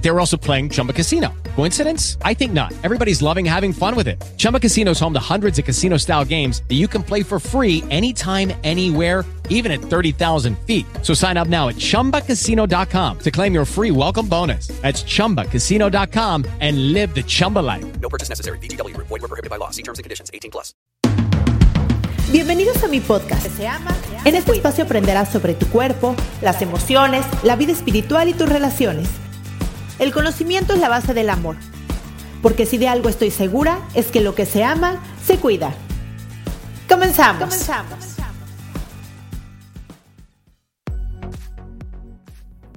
They were also playing Chumba Casino. Coincidence? I think not. Everybody's loving having fun with it. Chumba Casino is home to hundreds of casino style games that you can play for free anytime, anywhere, even at 30,000 feet. So sign up now at chumbacasino.com to claim your free welcome bonus. That's chumbacasino.com and live the Chumba life. No purchase necessary. BGW. Void were prohibited by law. See terms and conditions. 18 plus. Bienvenidos a mi podcast. Se ama, en este espacio aprenderás sobre tu cuerpo, las emociones, la vida espiritual y tus relaciones. El conocimiento es la base del amor. Porque si de algo estoy segura, es que lo que se ama, se cuida. Comenzamos. Comenzamos.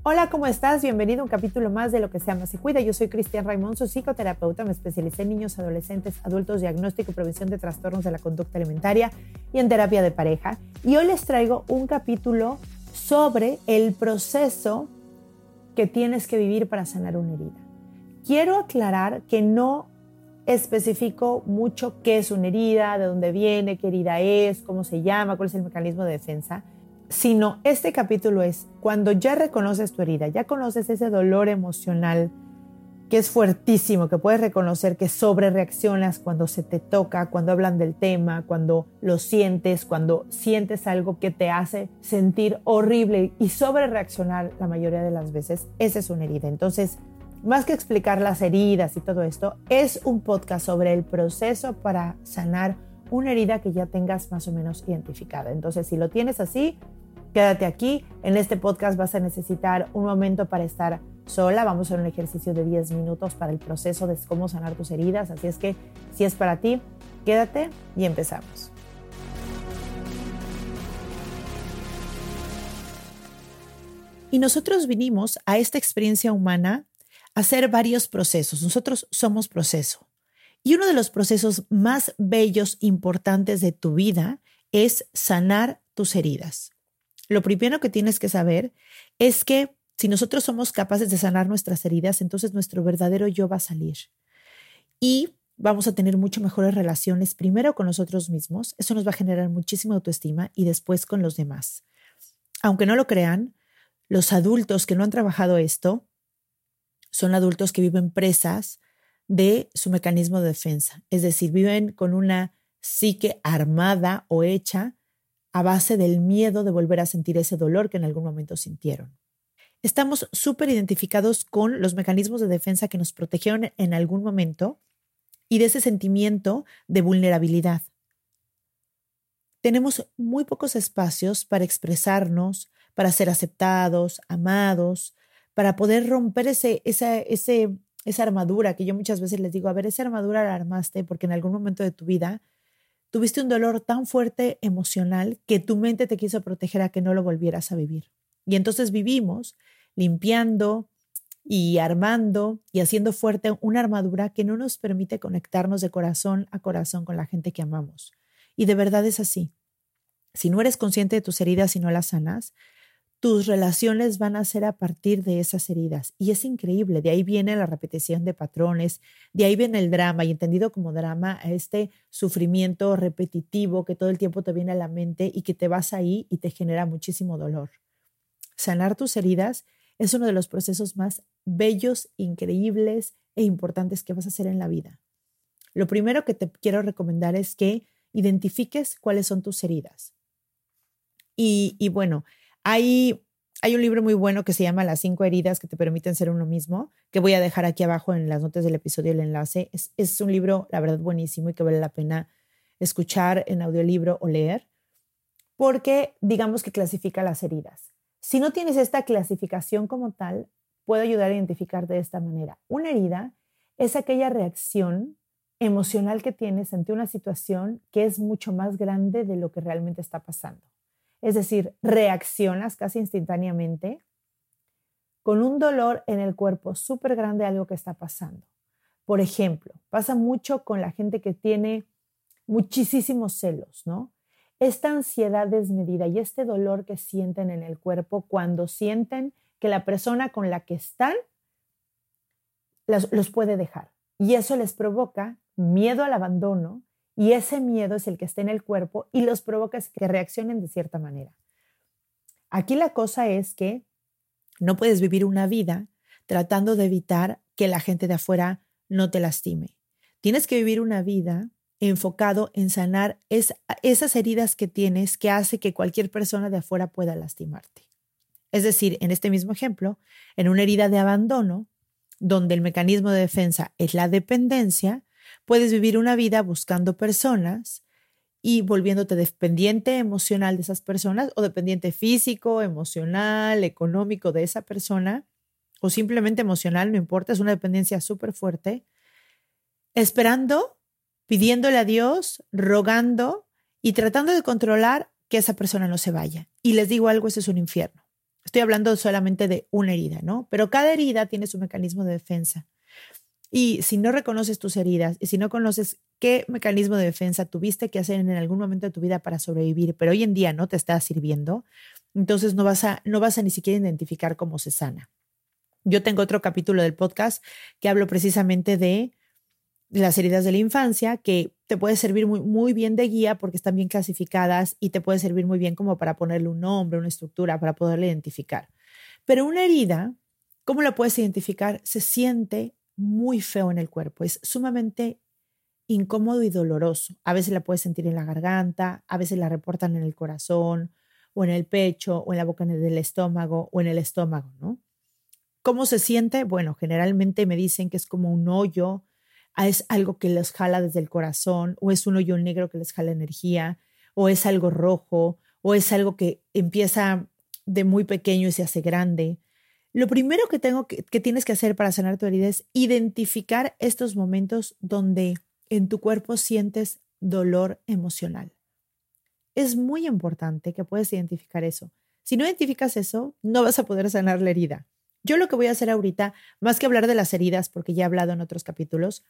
Hola, ¿cómo estás? Bienvenido a un capítulo más de Lo que se ama se cuida. Yo soy Cristian Raimond, soy psicoterapeuta, me especialicé en niños, adolescentes, adultos, diagnóstico y prevención de trastornos de la conducta alimentaria y en terapia de pareja. Y hoy les traigo un capítulo sobre el proceso que tienes que vivir para sanar una herida. Quiero aclarar que no especifico mucho qué es una herida, de dónde viene, qué herida es, cómo se llama, cuál es el mecanismo de defensa, sino este capítulo es cuando ya reconoces tu herida, ya conoces ese dolor emocional que es fuertísimo, que puedes reconocer que sobre reaccionas cuando se te toca, cuando hablan del tema, cuando lo sientes, cuando sientes algo que te hace sentir horrible y sobre reaccionar la mayoría de las veces, esa es una herida. Entonces, más que explicar las heridas y todo esto, es un podcast sobre el proceso para sanar una herida que ya tengas más o menos identificada. Entonces, si lo tienes así, quédate aquí. En este podcast vas a necesitar un momento para estar sola. Vamos a hacer un ejercicio de 10 minutos para el proceso de cómo sanar tus heridas. Así es que, si es para ti, quédate y empezamos. Y nosotros vinimos a esta experiencia humana a hacer varios procesos. Nosotros somos proceso. Y uno de los procesos más bellos, importantes de tu vida es sanar tus heridas. Lo primero que tienes que saber es que si nosotros somos capaces de sanar nuestras heridas, entonces nuestro verdadero yo va a salir. Y vamos a tener mucho mejores relaciones, primero con nosotros mismos, eso nos va a generar muchísima autoestima y después con los demás. Aunque no lo crean, los adultos que no han trabajado esto son adultos que viven presas de su mecanismo de defensa, es decir, viven con una psique armada o hecha a base del miedo de volver a sentir ese dolor que en algún momento sintieron. Estamos súper identificados con los mecanismos de defensa que nos protegieron en algún momento y de ese sentimiento de vulnerabilidad. Tenemos muy pocos espacios para expresarnos, para ser aceptados, amados, para poder romper ese, esa, ese, esa armadura que yo muchas veces les digo, a ver, esa armadura la armaste porque en algún momento de tu vida tuviste un dolor tan fuerte emocional que tu mente te quiso proteger a que no lo volvieras a vivir. Y entonces vivimos limpiando y armando y haciendo fuerte una armadura que no nos permite conectarnos de corazón a corazón con la gente que amamos. Y de verdad es así. Si no eres consciente de tus heridas y no las sanas, tus relaciones van a ser a partir de esas heridas. Y es increíble, de ahí viene la repetición de patrones, de ahí viene el drama, y entendido como drama, este sufrimiento repetitivo que todo el tiempo te viene a la mente y que te vas ahí y te genera muchísimo dolor. Sanar tus heridas es uno de los procesos más bellos, increíbles e importantes que vas a hacer en la vida. Lo primero que te quiero recomendar es que identifiques cuáles son tus heridas. Y, bueno, hay, hay un libro muy bueno que se llama Las cinco heridas que te permiten ser uno mismo, que voy a dejar aquí abajo en las notas del episodio el enlace. Es, es un libro, la verdad, buenísimo y que vale la pena escuchar en audiolibro o leer, porque digamos que clasifica las heridas. Si no tienes esta clasificación como tal, puedo ayudar a identificar de esta manera. Una herida es aquella reacción emocional que tienes ante una situación que es mucho más grande de lo que realmente está pasando. Es decir, reaccionas casi instantáneamente con un dolor en el cuerpo súper grande a algo que está pasando. Por ejemplo, pasa mucho con la gente que tiene muchísimos celos, ¿no? Esta ansiedad desmedida y este dolor que sienten en el cuerpo cuando sienten que la persona con la que están los, puede dejar. Y eso les provoca miedo al abandono Y ese miedo es el que está en el cuerpo y los provoca que reaccionen de cierta manera. Aquí la cosa es que no puedes vivir una vida tratando de evitar que la gente de afuera no te lastime. Tienes que vivir una vida enfocado en sanar esas heridas que tienes que hace que cualquier persona de afuera pueda lastimarte. Es decir, en este mismo ejemplo, en una herida de abandono, donde el mecanismo de defensa es la dependencia, puedes vivir una vida buscando personas y volviéndote dependiente emocional de esas personas o dependiente físico, emocional, económico de esa persona o simplemente emocional, no importa, es una dependencia súper fuerte, esperando, pidiéndole a Dios, rogando y tratando de controlar que esa persona no se vaya. Y les digo algo, ese es un infierno. Estoy hablando solamente de una herida, ¿no? Pero cada herida tiene su mecanismo de defensa. Y si no reconoces tus heridas y si no conoces qué mecanismo de defensa tuviste que hacer en algún momento de tu vida para sobrevivir, pero hoy en día no te está sirviendo, entonces no vas a, no vas a ni siquiera identificar cómo se sana. Yo tengo otro capítulo del podcast que hablo precisamente de las heridas de la infancia, que te puede servir muy, muy bien de guía porque están bien clasificadas y te puede servir muy bien como para ponerle un nombre, una estructura, para poderla identificar. Pero una herida, ¿cómo la puedes identificar? Se siente muy feo en el cuerpo, es sumamente incómodo y doloroso. A veces la puedes sentir en la garganta, a veces la reportan en el corazón o en el pecho o en la boca del estómago o en el estómago, ¿no? ¿Cómo se siente? Bueno, generalmente me dicen que es como un hoyo, es algo que les jala desde el corazón, o es un hoyo negro que les jala energía, o es algo rojo, o es algo que empieza de muy pequeño y se hace grande. Lo primero que, tengo que, que tienes que hacer para sanar tu herida es identificar estos momentos donde en tu cuerpo sientes dolor emocional. Es muy importante que puedas identificar eso. Si no identificas eso, no vas a poder sanar la herida. Yo lo que voy a hacer ahorita, más que hablar de las heridas, porque ya he hablado en otros capítulos,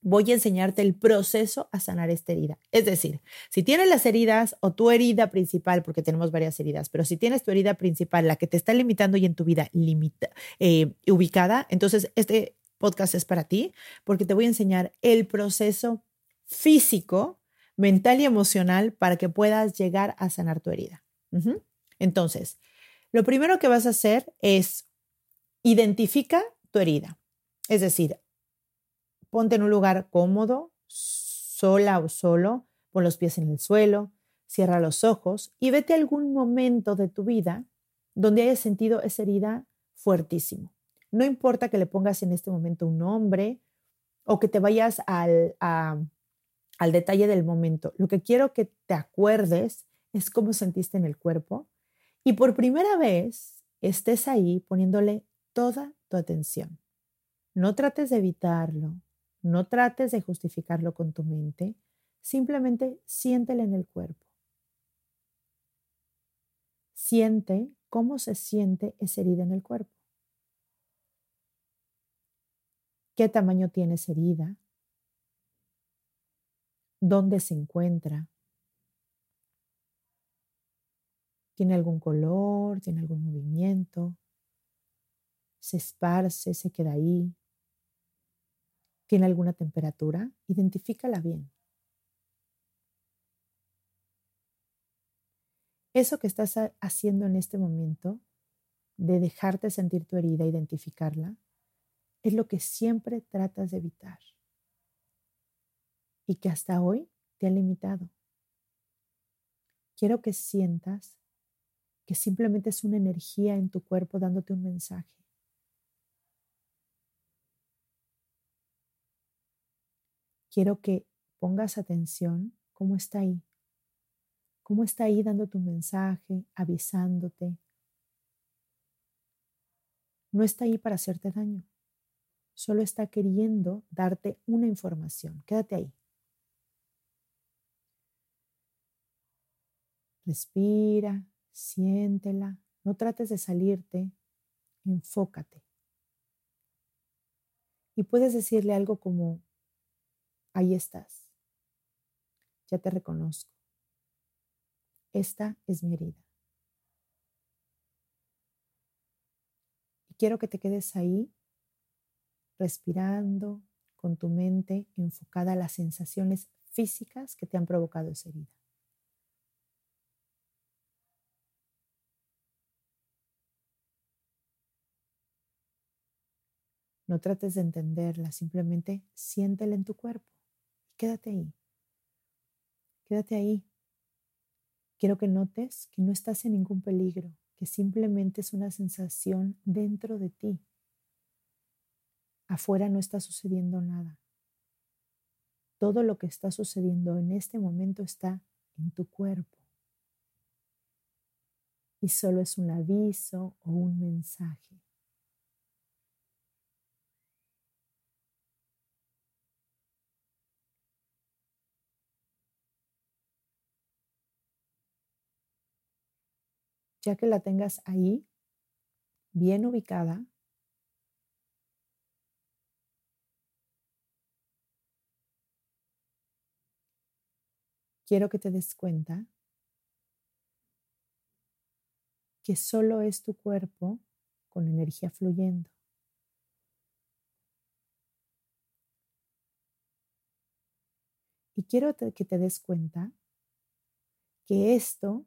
voy a enseñarte el proceso a sanar esta herida. Es decir, si tienes las heridas o tu herida principal, porque tenemos varias heridas, pero si tienes tu herida principal, la que te está limitando y en tu vida limita, eh, ubicada, entonces este podcast es para ti, porque te voy a enseñar el proceso físico, mental y emocional para que puedas llegar a sanar tu herida. Entonces, lo primero que vas a hacer es identifica tu herida. Es decir, Ponte en un lugar cómodo, sola o solo, pon los pies en el suelo, cierra los ojos y vete a algún momento de tu vida donde hayas sentido esa herida fuertísimo. No importa que le pongas en este momento un nombre o que te vayas al, al detalle del momento. Lo que quiero que te acuerdes es cómo sentiste en el cuerpo y por primera vez estés ahí poniéndole toda tu atención. No trates de evitarlo, no trates de justificarlo con tu mente, simplemente siéntele en el cuerpo. Siente cómo se siente esa herida en el cuerpo. ¿Qué tamaño tiene esa herida? ¿Dónde se encuentra? ¿Tiene algún color? ¿Tiene algún movimiento? ¿Se esparce? ¿Se queda ahí? ¿Tiene alguna temperatura? Identifícala bien. Eso que estás haciendo en este momento, de dejarte sentir tu herida, identificarla, es lo que siempre tratas de evitar y que hasta hoy te ha limitado. Quiero que sientas que simplemente es una energía en tu cuerpo dándote un mensaje. Quiero que pongas atención cómo está ahí, cómo está ahí dando tu mensaje, avisándote. No está ahí para hacerte daño, solo está queriendo darte una información. Quédate ahí. Respira, siéntela, no trates de salirte, enfócate. Y puedes decirle algo como, Ahí estás. Ya te reconozco. Esta es mi herida. Y quiero que te quedes ahí, respirando, con tu mente enfocada a las sensaciones físicas que te han provocado esa herida. No trates de entenderla, simplemente siéntela en tu cuerpo quédate ahí. Quédate ahí. Quiero que notes que no estás en ningún peligro, que simplemente es una sensación dentro de ti. Afuera no está sucediendo nada. Todo lo que está sucediendo en este momento está en tu cuerpo. Y solo es un aviso o un mensaje. Ya que la tengas ahí, bien ubicada, quiero que te des cuenta que solo es tu cuerpo con energía fluyendo. Y quiero que te des cuenta que esto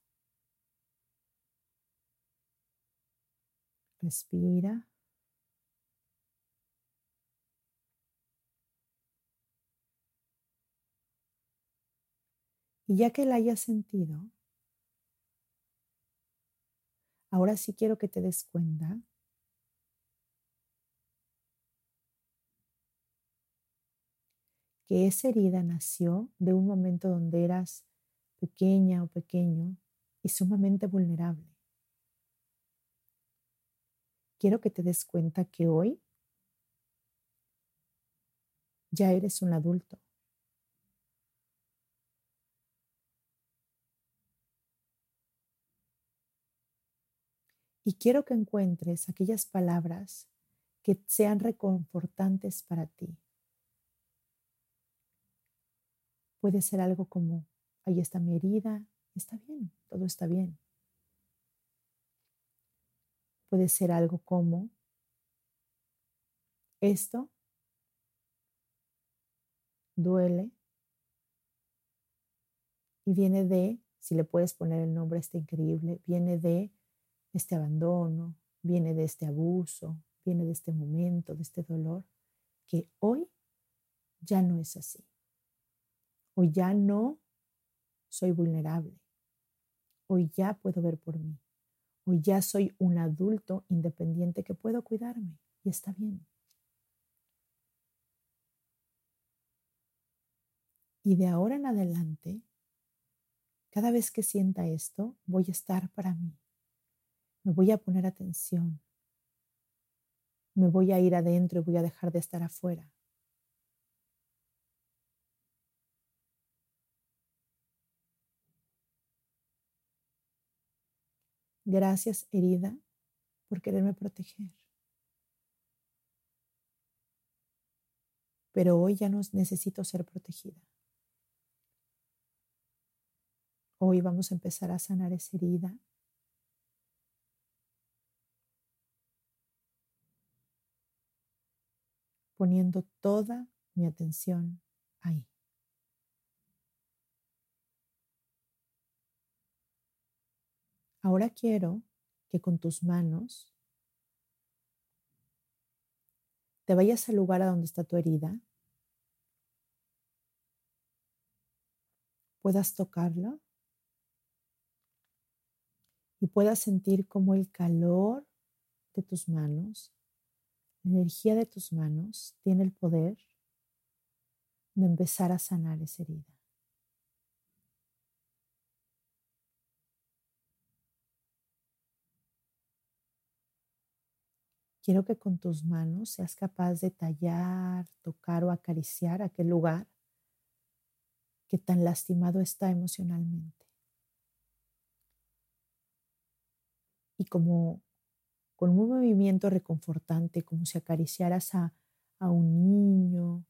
Respira. Y ya que la hayas sentido, ahora sí quiero que te des cuenta que esa herida nació de un momento donde eras pequeña o pequeño y sumamente vulnerable. Quiero que te des cuenta que hoy ya eres un adulto Y quiero que encuentres aquellas palabras que sean reconfortantes para ti. Puede ser algo como, ahí está mi herida, está bien, todo está bien. Puede ser algo como, esto duele y viene de, si le puedes poner el nombre, está increíble, viene de este abandono, viene de este abuso, viene de este momento, de este dolor, que hoy ya no es así. Hoy ya no soy vulnerable. Hoy ya puedo ver por mí. Hoy ya soy un adulto independiente que puedo cuidarme y está bien. Y de ahora en adelante, cada vez que sienta esto, voy a estar para mí. Me voy a poner atención. Me voy a ir adentro y voy a dejar de estar afuera. Gracias, herida, por quererme proteger. Pero hoy ya no necesito ser protegida. Hoy vamos a empezar a sanar esa herida poniendo toda mi atención ahí. Ahora quiero que con tus manos te vayas al lugar a donde está tu herida, puedas tocarlo y puedas sentir como el calor de tus manos la energía de tus manos tiene el poder de empezar a sanar esa herida. Quiero que con tus manos seas capaz de tallar, tocar o acariciar aquel lugar que tan lastimado está emocionalmente. Y como con un movimiento reconfortante, como si acariciaras a, a un niño,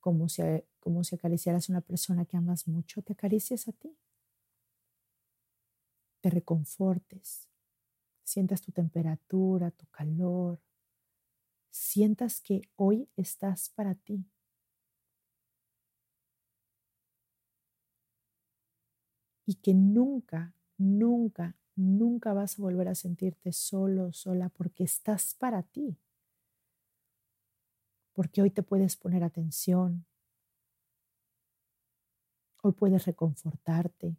como si, como si acariciaras a una persona que amas mucho, te acaricias a ti. Te reconfortes, sientas tu temperatura, tu calor, sientas que hoy estás para ti. Y que nunca, nunca, nunca vas a volver a sentirte solo sola porque estás para ti. Porque hoy te puedes poner atención, hoy puedes reconfortarte,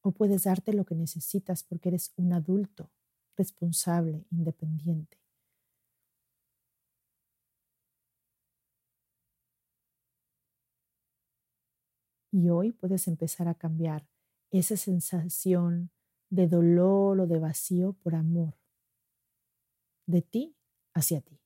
hoy puedes darte lo que necesitas porque eres un adulto responsable, independiente. Y hoy puedes empezar a cambiar esa sensación de dolor o de vacío por amor, de ti hacia ti.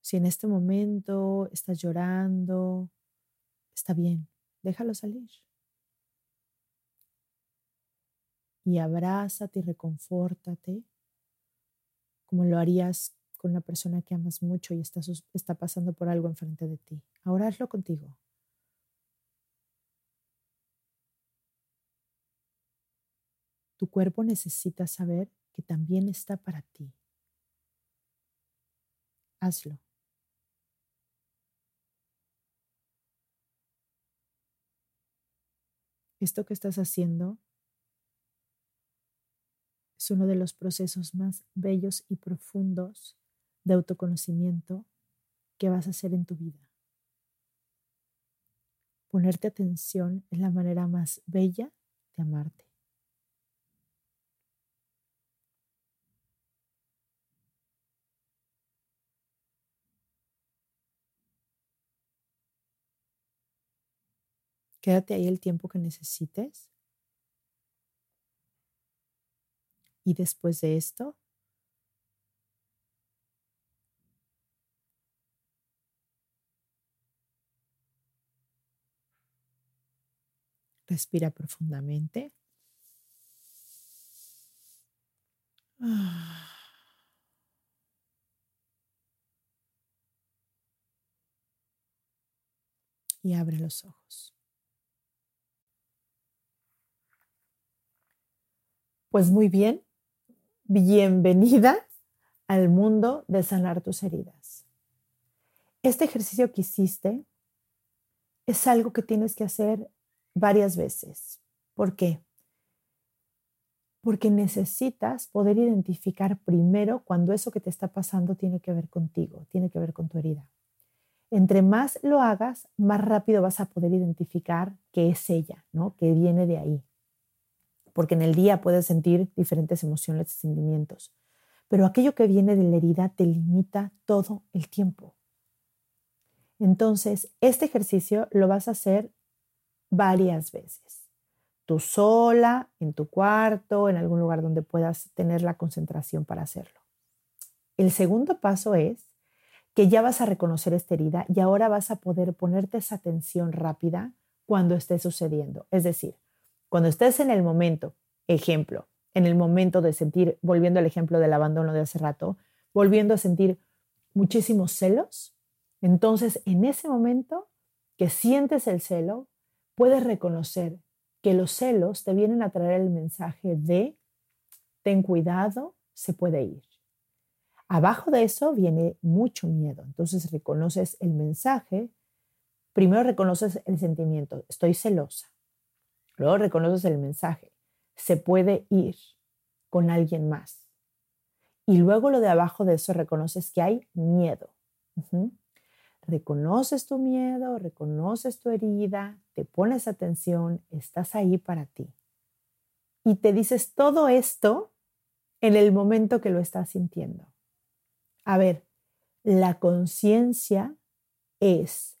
Si en este momento estás llorando, está bien, déjalo salir. Y abrázate y reconfórtate como lo harías con una persona que amas mucho y está, está pasando por algo enfrente de ti. Ahora hazlo contigo. Tu cuerpo necesita saber que también está para ti. Hazlo. Esto que estás haciendo es uno de los procesos más bellos y profundos de autoconocimiento que vas a hacer en tu vida. Ponerte atención es la manera más bella de amarte. Quédate ahí el tiempo que necesites Y después de esto, respira profundamente. Y abre los ojos. Pues muy bien, bienvenida al mundo de sanar tus heridas. Este ejercicio que hiciste es algo que tienes que hacer varias veces. ¿Por qué? Porque necesitas poder identificar primero cuando eso que te está pasando tiene que ver contigo, tiene que ver con tu herida. Entre más lo hagas, más rápido vas a poder identificar que es ella, ¿no? Que viene de ahí porque en el día puedes sentir diferentes emociones y sentimientos, pero aquello que viene de la herida te limita todo el tiempo. Entonces, este ejercicio lo vas a hacer varias veces. Tú sola, en tu cuarto, en algún lugar donde puedas tener la concentración para hacerlo. El segundo paso es que ya vas a reconocer esta herida y ahora vas a poder ponerte esa atención rápida cuando esté sucediendo. Es decir, cuando estés en el momento, ejemplo, en el momento de sentir, volviendo al ejemplo del abandono de hace rato, volviendo a sentir muchísimos celos, entonces en ese momento que sientes el celo, puedes reconocer que los celos te vienen a traer el mensaje de ten cuidado, se puede ir. Abajo de eso viene mucho miedo. Entonces reconoces el mensaje. Primero reconoces el sentimiento, estoy celosa. Luego reconoces el mensaje. Se puede ir con alguien más. Y luego lo de abajo de eso reconoces que hay miedo. Reconoces tu miedo, reconoces tu herida, te pones atención, estás ahí para ti. y te dices todo esto en el momento que lo estás sintiendo. A ver, la conciencia es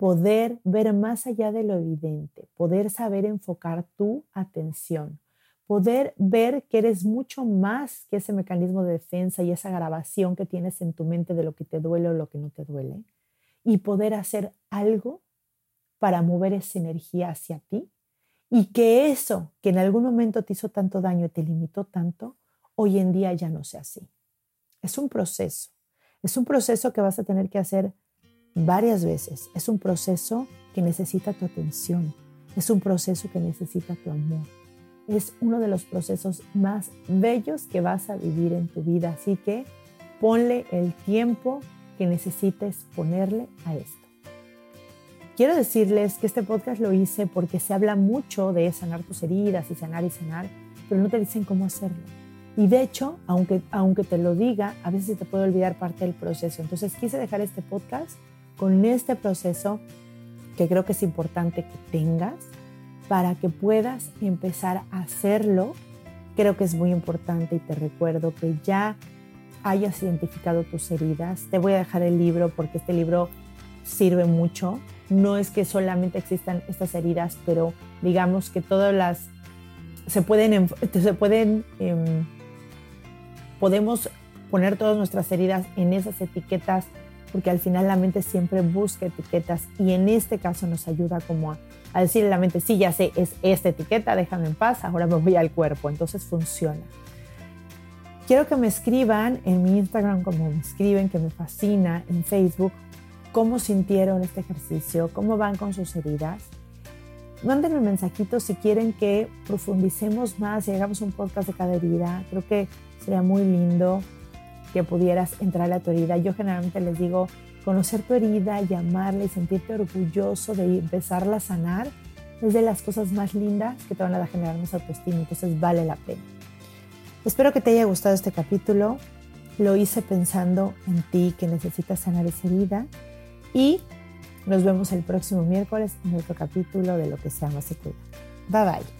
poder ver más allá de lo evidente, poder saber enfocar tu atención, poder ver que eres mucho más que ese mecanismo de defensa y esa grabación que tienes en tu mente de lo que te duele o lo que no te duele, y poder hacer algo para mover esa energía hacia ti y que eso que en algún momento te hizo tanto daño y te limitó tanto, hoy en día ya no sea así. Es un proceso. Es un proceso que vas a tener que hacer varias veces. Es un proceso que necesita tu atención. Es un proceso que necesita tu amor. Es uno de los procesos más bellos que vas a vivir en tu vida. Así que ponle el tiempo que necesites ponerle a esto. Quiero decirles que este podcast lo hice porque se habla mucho de sanar tus heridas y sanar y sanar, pero no te dicen cómo hacerlo. Y de hecho, aunque, aunque te lo diga, a veces te puede olvidar parte del proceso. Entonces quise dejar este podcast con este proceso que creo que es importante que tengas para que puedas empezar a hacerlo. Creo que es muy importante y te recuerdo que ya hayas identificado tus heridas. Te voy a dejar el libro porque este libro sirve mucho. No es que solamente existan estas heridas, pero digamos que todas las se pueden, se pueden em, podemos poner todas nuestras heridas en esas etiquetas porque al final la mente siempre busca etiquetas y en este caso nos ayuda como a, a decirle a la mente, sí, ya sé, es esta etiqueta, déjame en paz, ahora me voy al cuerpo, entonces funciona. Quiero que me escriban en mi Instagram como me escriben, que me fascina, en Facebook, cómo sintieron este ejercicio, cómo van con sus heridas. Mándenme mensajitos si quieren que profundicemos más y hagamos un podcast de cada herida. Creo que Sería muy lindo que pudieras entrar a tu herida. Yo generalmente les digo, conocer tu herida, llamarla y sentirte orgulloso de empezarla a sanar es de las cosas más lindas que te van a generar más autoestima, entonces vale la pena. Espero que te haya gustado este capítulo. Lo hice pensando en ti que necesitas sanar esa herida y nos vemos el próximo miércoles en otro capítulo de Lo que se llama se cuida. Bye bye.